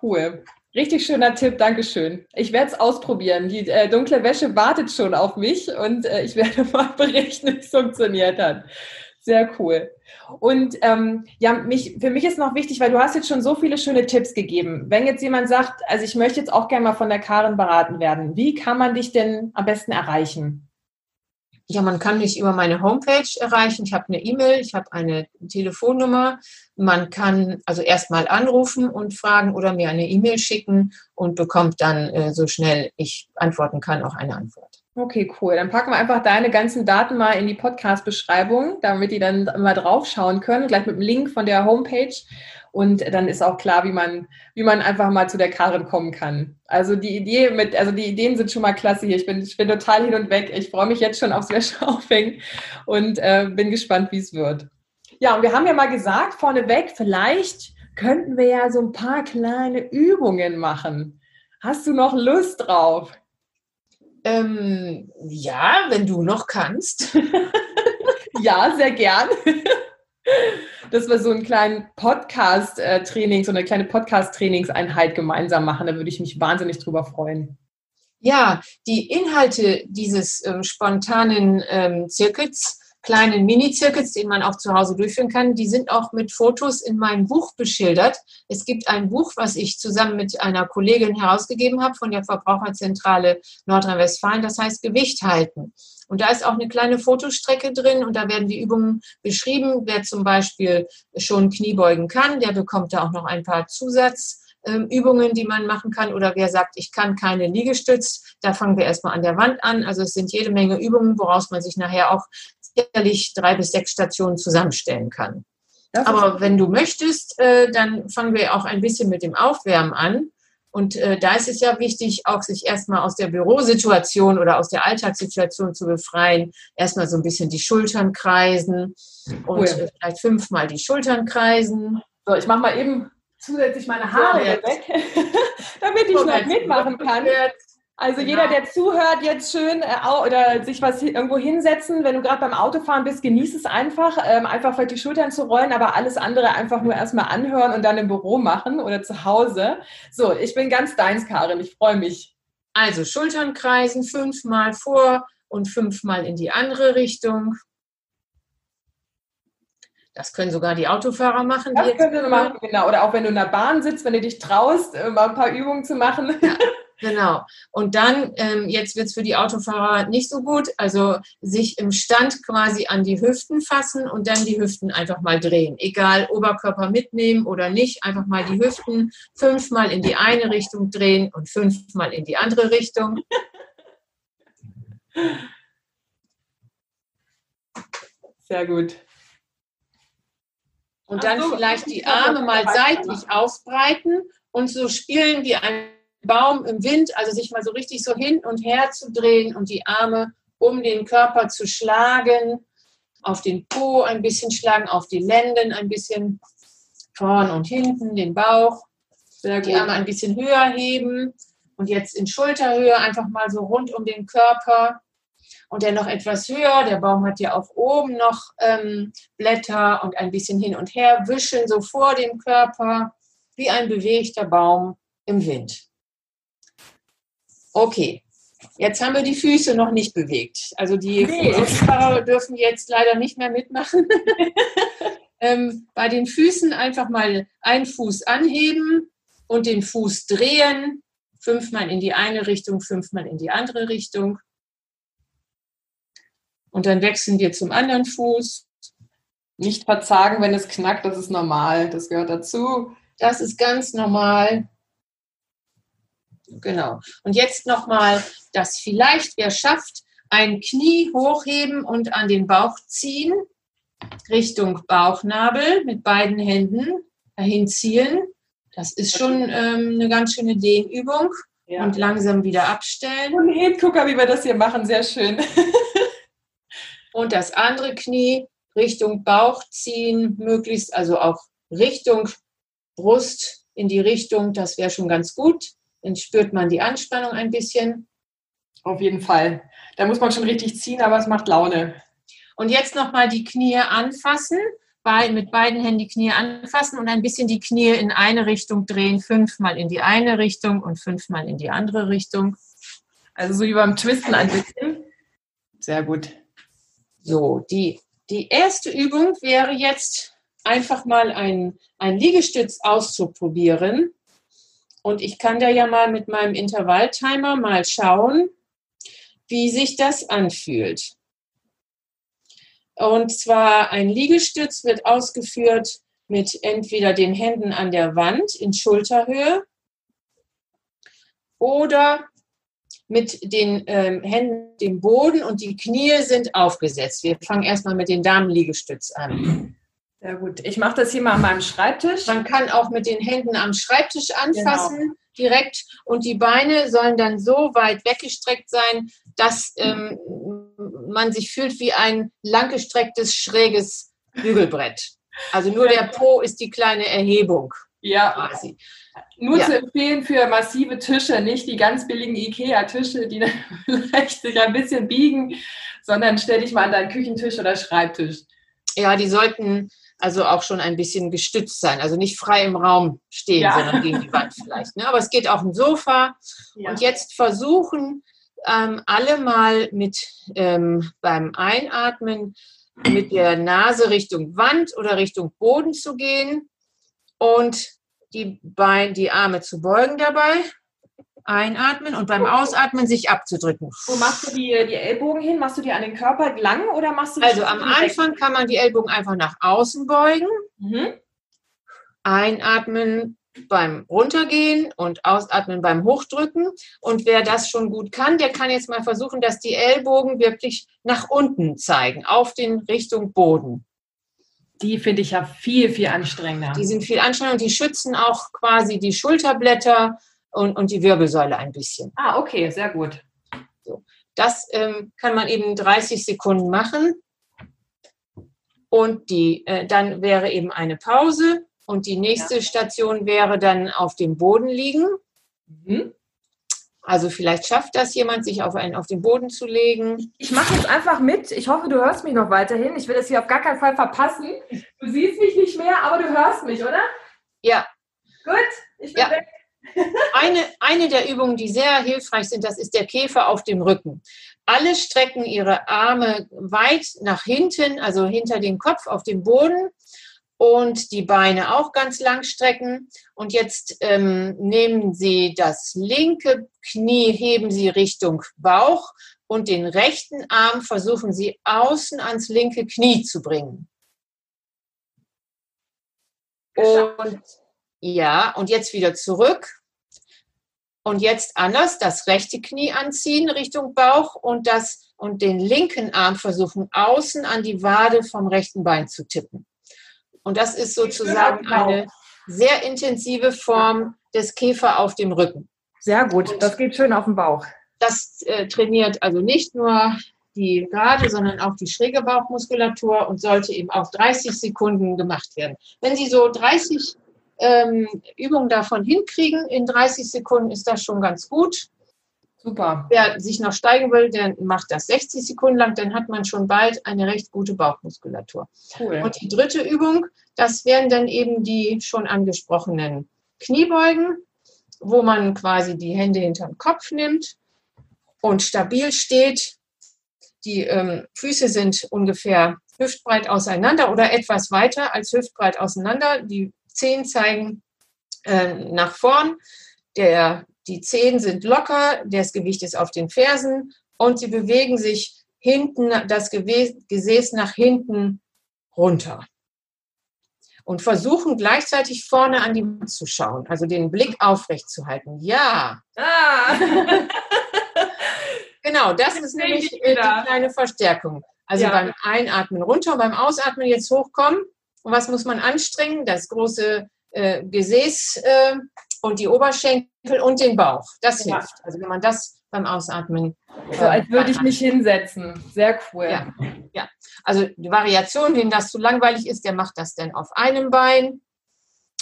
Cool. Richtig schöner Tipp, Dankeschön. Ich werde es ausprobieren. Die äh, dunkle Wäsche wartet schon auf mich und äh, ich *laughs* werde mal berichten, wie es funktioniert hat. Sehr cool. Und ähm, ja, mich, für mich ist noch wichtig, weil du hast jetzt schon so viele schöne Tipps gegeben. Wenn jetzt jemand sagt, also ich möchte jetzt auch gerne mal von der Karin beraten werden, wie kann man dich denn am besten erreichen? Ja, man kann mich über meine Homepage erreichen. Ich habe eine E-Mail, ich habe eine Telefonnummer. Man kann also erstmal anrufen und fragen oder mir eine E-Mail schicken und bekommt dann äh, so schnell ich antworten kann auch eine Antwort. Okay, cool. Dann packen wir einfach deine ganzen Daten mal in die Podcast-Beschreibung, damit die dann mal draufschauen können, gleich mit dem Link von der Homepage. Und dann ist auch klar, wie man, wie man einfach mal zu der Karin kommen kann. Also die Idee mit, also die Ideen sind schon mal klasse hier. Ich bin, ich bin total hin und weg. Ich freue mich jetzt schon aufs Wäscheaufhängen und äh, bin gespannt, wie es wird. Ja, und wir haben ja mal gesagt, vorneweg, vielleicht könnten wir ja so ein paar kleine Übungen machen. Hast du noch Lust drauf? Ähm, ja, wenn du noch kannst. *laughs* ja, sehr gern dass wir so einen kleinen Podcast-Training, so eine kleine Podcast-Trainingseinheit gemeinsam machen. Da würde ich mich wahnsinnig drüber freuen. Ja, die Inhalte dieses ähm, spontanen ähm, Zirkels, kleinen Mini-Zirkels, den man auch zu Hause durchführen kann, die sind auch mit Fotos in meinem Buch beschildert. Es gibt ein Buch, was ich zusammen mit einer Kollegin herausgegeben habe von der Verbraucherzentrale Nordrhein-Westfalen, das heißt Gewicht halten. Und da ist auch eine kleine Fotostrecke drin und da werden die Übungen beschrieben. Wer zum Beispiel schon Kniebeugen kann, der bekommt da auch noch ein paar Zusatzübungen, die man machen kann. Oder wer sagt, ich kann keine Liegestütz, da fangen wir erstmal an der Wand an. Also es sind jede Menge Übungen, woraus man sich nachher auch sicherlich drei bis sechs Stationen zusammenstellen kann. Aber wenn du möchtest, äh, dann fangen wir auch ein bisschen mit dem Aufwärmen an. Und äh, da ist es ja wichtig, auch sich erstmal aus der Bürosituation oder aus der Alltagssituation zu befreien. Erstmal so ein bisschen die Schultern kreisen und cool. äh, vielleicht fünfmal die Schultern kreisen. So, ich mache mal eben zusätzlich meine Haare weg, *laughs* damit ich noch mitmachen kann. Also genau. jeder, der zuhört, jetzt schön äh, oder sich was irgendwo hinsetzen. Wenn du gerade beim Autofahren bist, genieß es einfach, ähm, einfach vielleicht die Schultern zu rollen, aber alles andere einfach nur erstmal anhören und dann im Büro machen oder zu Hause. So, ich bin ganz deins, Karin. Ich freue mich. Also Schultern kreisen, fünfmal vor und fünfmal in die andere Richtung. Das können sogar die Autofahrer machen. Das können sie machen, genau. Oder auch wenn du in der Bahn sitzt, wenn du dich traust, äh, mal ein paar Übungen zu machen. Ja. *laughs* Genau. Und dann, ähm, jetzt wird es für die Autofahrer nicht so gut, also sich im Stand quasi an die Hüften fassen und dann die Hüften einfach mal drehen. Egal, Oberkörper mitnehmen oder nicht, einfach mal die Hüften fünfmal in die eine Richtung drehen und fünfmal in die andere Richtung. Sehr gut. Und dann so, vielleicht die Arme mal seitlich ausbreiten und so spielen wie ein Baum im Wind, also sich mal so richtig so hin und her zu drehen und die Arme um den Körper zu schlagen, auf den Po ein bisschen schlagen, auf die Lenden ein bisschen, vorn und hinten, den Bauch, die Arme ein bisschen höher heben und jetzt in Schulterhöhe einfach mal so rund um den Körper und dann noch etwas höher. Der Baum hat ja auch oben noch ähm, Blätter und ein bisschen hin und her wischen, so vor dem Körper, wie ein bewegter Baum im Wind. Okay, jetzt haben wir die Füße noch nicht bewegt. Also die nee. Dürfen jetzt leider nicht mehr mitmachen. *laughs* ähm, bei den Füßen einfach mal einen Fuß anheben und den Fuß drehen. Fünfmal in die eine Richtung, fünfmal in die andere Richtung. Und dann wechseln wir zum anderen Fuß. Nicht verzagen, wenn es knackt, das ist normal. Das gehört dazu. Das ist ganz normal. Genau. Und jetzt nochmal das vielleicht, wer schafft, ein Knie hochheben und an den Bauch ziehen, Richtung Bauchnabel mit beiden Händen dahin ziehen. Das ist schon ähm, eine ganz schöne Dehnübung. Ja. Und langsam wieder abstellen. Und Hingucker, wie wir das hier machen, sehr schön. *laughs* und das andere Knie Richtung Bauch ziehen, möglichst also auch Richtung Brust in die Richtung, das wäre schon ganz gut. Dann spürt man die Anspannung ein bisschen. Auf jeden Fall. Da muss man schon richtig ziehen, aber es macht Laune. Und jetzt nochmal die Knie anfassen, bei, mit beiden Händen die Knie anfassen und ein bisschen die Knie in eine Richtung drehen, fünfmal in die eine Richtung und fünfmal in die andere Richtung. Also so wie beim Twisten ein bisschen. Sehr gut. So, die, die erste Übung wäre jetzt einfach mal ein, ein Liegestütz auszuprobieren. Und ich kann da ja mal mit meinem Intervalltimer mal schauen, wie sich das anfühlt. Und zwar ein Liegestütz wird ausgeführt mit entweder den Händen an der Wand in Schulterhöhe oder mit den ähm, Händen dem Boden und die Knie sind aufgesetzt. Wir fangen erstmal mit den Damenliegestütz an. Sehr gut. Ich mache das hier mal an meinem Schreibtisch. Man kann auch mit den Händen am Schreibtisch anfassen genau. direkt und die Beine sollen dann so weit weggestreckt sein, dass ähm, man sich fühlt wie ein langgestrecktes, schräges Bügelbrett. Also nur der Po ist die kleine Erhebung. Ja, quasi. Nur ja. zu empfehlen für massive Tische, nicht die ganz billigen IKEA-Tische, die *laughs* vielleicht sich ein bisschen biegen, sondern stell dich mal an deinen Küchentisch oder Schreibtisch. Ja, die sollten also auch schon ein bisschen gestützt sein. Also nicht frei im Raum stehen, ja. sondern gegen die Wand vielleicht. Ne? Aber es geht auch im Sofa. Ja. Und jetzt versuchen ähm, alle mal mit ähm, beim Einatmen mit der Nase Richtung Wand oder Richtung Boden zu gehen und die, Beine, die Arme zu beugen dabei einatmen und beim Ausatmen sich abzudrücken. Wo machst du die, die Ellbogen hin? Machst du die an den Körper lang oder machst du die Also am Anfang kann man die Ellbogen einfach nach außen beugen. Mhm. Einatmen beim Runtergehen und Ausatmen beim Hochdrücken. Und wer das schon gut kann, der kann jetzt mal versuchen, dass die Ellbogen wirklich nach unten zeigen, auf den Richtung Boden. Die finde ich ja viel, viel anstrengender. Die sind viel anstrengender und die schützen auch quasi die Schulterblätter und, und die Wirbelsäule ein bisschen. Ah, okay, sehr gut. So. Das ähm, kann man eben 30 Sekunden machen. Und die, äh, dann wäre eben eine Pause. Und die nächste ja. Station wäre dann auf dem Boden liegen. Mhm. Also vielleicht schafft das jemand, sich auf einen auf den Boden zu legen. Ich mache jetzt einfach mit. Ich hoffe, du hörst mich noch weiterhin. Ich will das hier auf gar keinen Fall verpassen. Du siehst mich nicht mehr, aber du hörst mich, oder? Ja. Gut, ich bin ja. weg. Eine, eine der Übungen, die sehr hilfreich sind, das ist der Käfer auf dem Rücken. Alle strecken ihre Arme weit nach hinten, also hinter den Kopf auf dem Boden und die Beine auch ganz lang strecken. Und jetzt ähm, nehmen Sie das linke Knie, heben Sie Richtung Bauch und den rechten Arm versuchen Sie außen ans linke Knie zu bringen. Und ja, und jetzt wieder zurück. Und jetzt anders, das rechte Knie anziehen Richtung Bauch und das und den linken Arm versuchen außen an die Wade vom rechten Bein zu tippen. Und das ist sozusagen eine sehr intensive Form des Käfer auf dem Rücken. Sehr gut, das geht schön auf den Bauch. Das äh, trainiert also nicht nur die gerade, sondern auch die schräge Bauchmuskulatur und sollte eben auch 30 Sekunden gemacht werden. Wenn Sie so 30 ähm, Übungen davon hinkriegen, in 30 Sekunden ist das schon ganz gut. Super. Wer sich noch steigen will, der macht das 60 Sekunden lang, dann hat man schon bald eine recht gute Bauchmuskulatur. Cool. Und die dritte Übung, das wären dann eben die schon angesprochenen Kniebeugen, wo man quasi die Hände hinter den Kopf nimmt und stabil steht. Die ähm, Füße sind ungefähr hüftbreit auseinander oder etwas weiter als hüftbreit auseinander. Die Zehen zeigen äh, nach vorn. Der die Zehen sind locker, das Gewicht ist auf den Fersen und sie bewegen sich hinten, das Gesäß nach hinten runter. Und versuchen gleichzeitig vorne an die Wand zu schauen, also den Blick aufrecht zu halten. Ja. Ah. *laughs* genau, das ist nämlich die kleine Verstärkung. Also ja. beim Einatmen runter, beim Ausatmen jetzt hochkommen. Und was muss man anstrengen? Das große äh, Gesäß äh, und die Oberschenkel und den Bauch. Das ja. hilft. Also wenn man das beim Ausatmen. Äh, so als würde ich mich hinsetzen. Sehr cool. Ja. ja. Also die Variation, wem das zu langweilig ist, der macht das dann auf einem Bein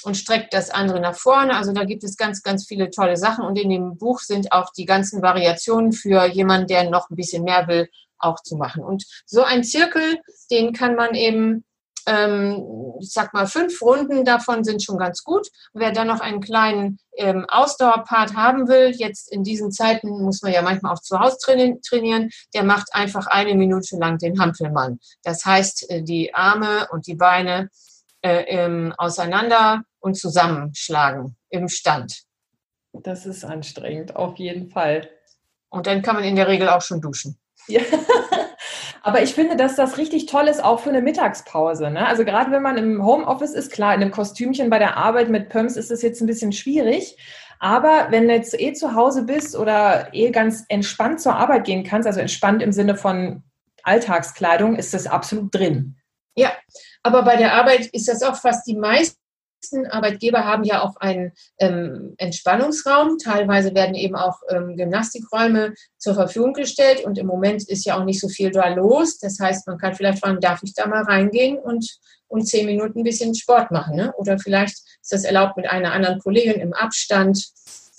und streckt das andere nach vorne. Also da gibt es ganz, ganz viele tolle Sachen. Und in dem Buch sind auch die ganzen Variationen für jemanden, der noch ein bisschen mehr will, auch zu machen. Und so ein Zirkel, den kann man eben ähm, ich sag mal, fünf Runden davon sind schon ganz gut. Wer dann noch einen kleinen ähm, Ausdauerpart haben will, jetzt in diesen Zeiten muss man ja manchmal auch zu Hause trainieren, der macht einfach eine Minute lang den Hampelmann. Das heißt, äh, die Arme und die Beine äh, ähm, auseinander und zusammenschlagen im Stand. Das ist anstrengend, auf jeden Fall. Und dann kann man in der Regel auch schon duschen. Ja. *laughs* Aber ich finde, dass das richtig toll ist, auch für eine Mittagspause. Ne? Also gerade wenn man im Homeoffice ist, klar, in einem Kostümchen bei der Arbeit mit Pumps ist das jetzt ein bisschen schwierig. Aber wenn du jetzt eh zu Hause bist oder eh ganz entspannt zur Arbeit gehen kannst, also entspannt im Sinne von Alltagskleidung, ist das absolut drin. Ja, aber bei der Arbeit ist das auch fast die meiste meisten Arbeitgeber haben ja auch einen ähm, Entspannungsraum. Teilweise werden eben auch ähm, Gymnastikräume zur Verfügung gestellt und im Moment ist ja auch nicht so viel da los. Das heißt, man kann vielleicht fragen, darf ich da mal reingehen und, und zehn Minuten ein bisschen Sport machen? Ne? Oder vielleicht ist das erlaubt mit einer anderen Kollegin im Abstand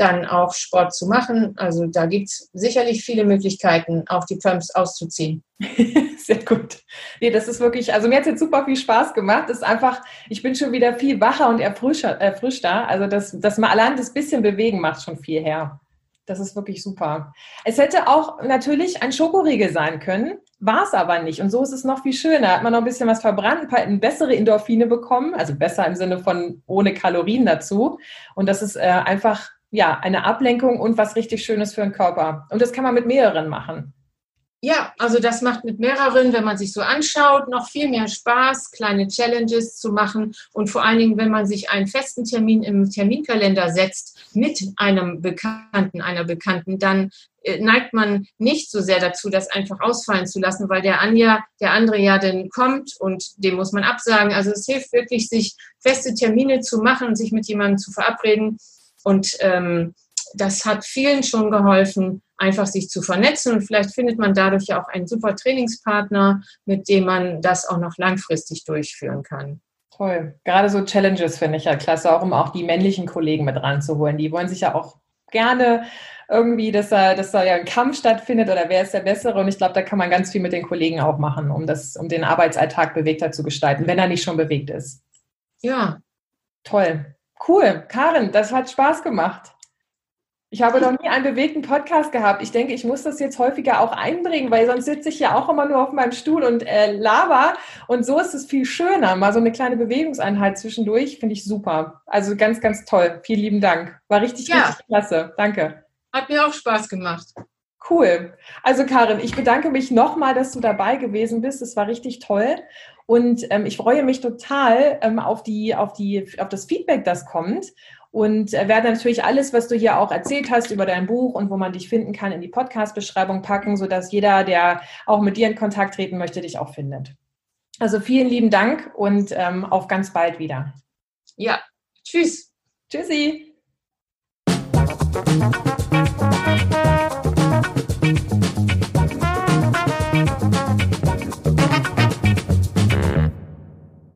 dann auch Sport zu machen. Also da gibt es sicherlich viele Möglichkeiten, auch die Pumps auszuziehen. *laughs* Sehr gut. Nee, das ist wirklich, also mir hat es jetzt super viel Spaß gemacht. Das ist einfach, ich bin schon wieder viel wacher und erfrischter. erfrischter. Also das, das mal allein das bisschen bewegen macht schon viel her. Das ist wirklich super. Es hätte auch natürlich ein Schokoriegel sein können, war es aber nicht. Und so ist es noch viel schöner. Hat man noch ein bisschen was verbrannt, ein paar bessere Endorphine bekommen, also besser im Sinne von ohne Kalorien dazu. Und das ist äh, einfach ja, eine Ablenkung und was richtig Schönes für den Körper. Und das kann man mit mehreren machen. Ja, also das macht mit mehreren, wenn man sich so anschaut, noch viel mehr Spaß, kleine Challenges zu machen und vor allen Dingen, wenn man sich einen festen Termin im Terminkalender setzt mit einem Bekannten, einer Bekannten, dann äh, neigt man nicht so sehr dazu, das einfach ausfallen zu lassen, weil der Anja, der andere ja dann kommt und dem muss man absagen. Also es hilft wirklich, sich feste Termine zu machen und sich mit jemandem zu verabreden, und ähm, das hat vielen schon geholfen, einfach sich zu vernetzen. Und vielleicht findet man dadurch ja auch einen super Trainingspartner, mit dem man das auch noch langfristig durchführen kann. Toll. Gerade so Challenges finde ich ja klasse, auch um auch die männlichen Kollegen mit ranzuholen. Die wollen sich ja auch gerne irgendwie, dass da, dass da ja ein Kampf stattfindet oder wer ist der Bessere. Und ich glaube, da kann man ganz viel mit den Kollegen auch machen, um das, um den Arbeitsalltag bewegter zu gestalten, wenn er nicht schon bewegt ist. Ja. Toll. Cool. Karin, das hat Spaß gemacht. Ich habe noch nie einen bewegten Podcast gehabt. Ich denke, ich muss das jetzt häufiger auch einbringen, weil sonst sitze ich ja auch immer nur auf meinem Stuhl und äh, laber. Und so ist es viel schöner. Mal so eine kleine Bewegungseinheit zwischendurch finde ich super. Also ganz, ganz toll. Vielen lieben Dank. War richtig, ja. richtig klasse. Danke. Hat mir auch Spaß gemacht. Cool. Also Karin, ich bedanke mich nochmal, dass du dabei gewesen bist. Es war richtig toll. Und ähm, ich freue mich total ähm, auf, die, auf, die, auf das Feedback, das kommt. Und äh, werde natürlich alles, was du hier auch erzählt hast über dein Buch und wo man dich finden kann, in die Podcast-Beschreibung packen, sodass jeder, der auch mit dir in Kontakt treten möchte, dich auch findet. Also vielen lieben Dank und ähm, auf ganz bald wieder. Ja, tschüss. Tschüssi.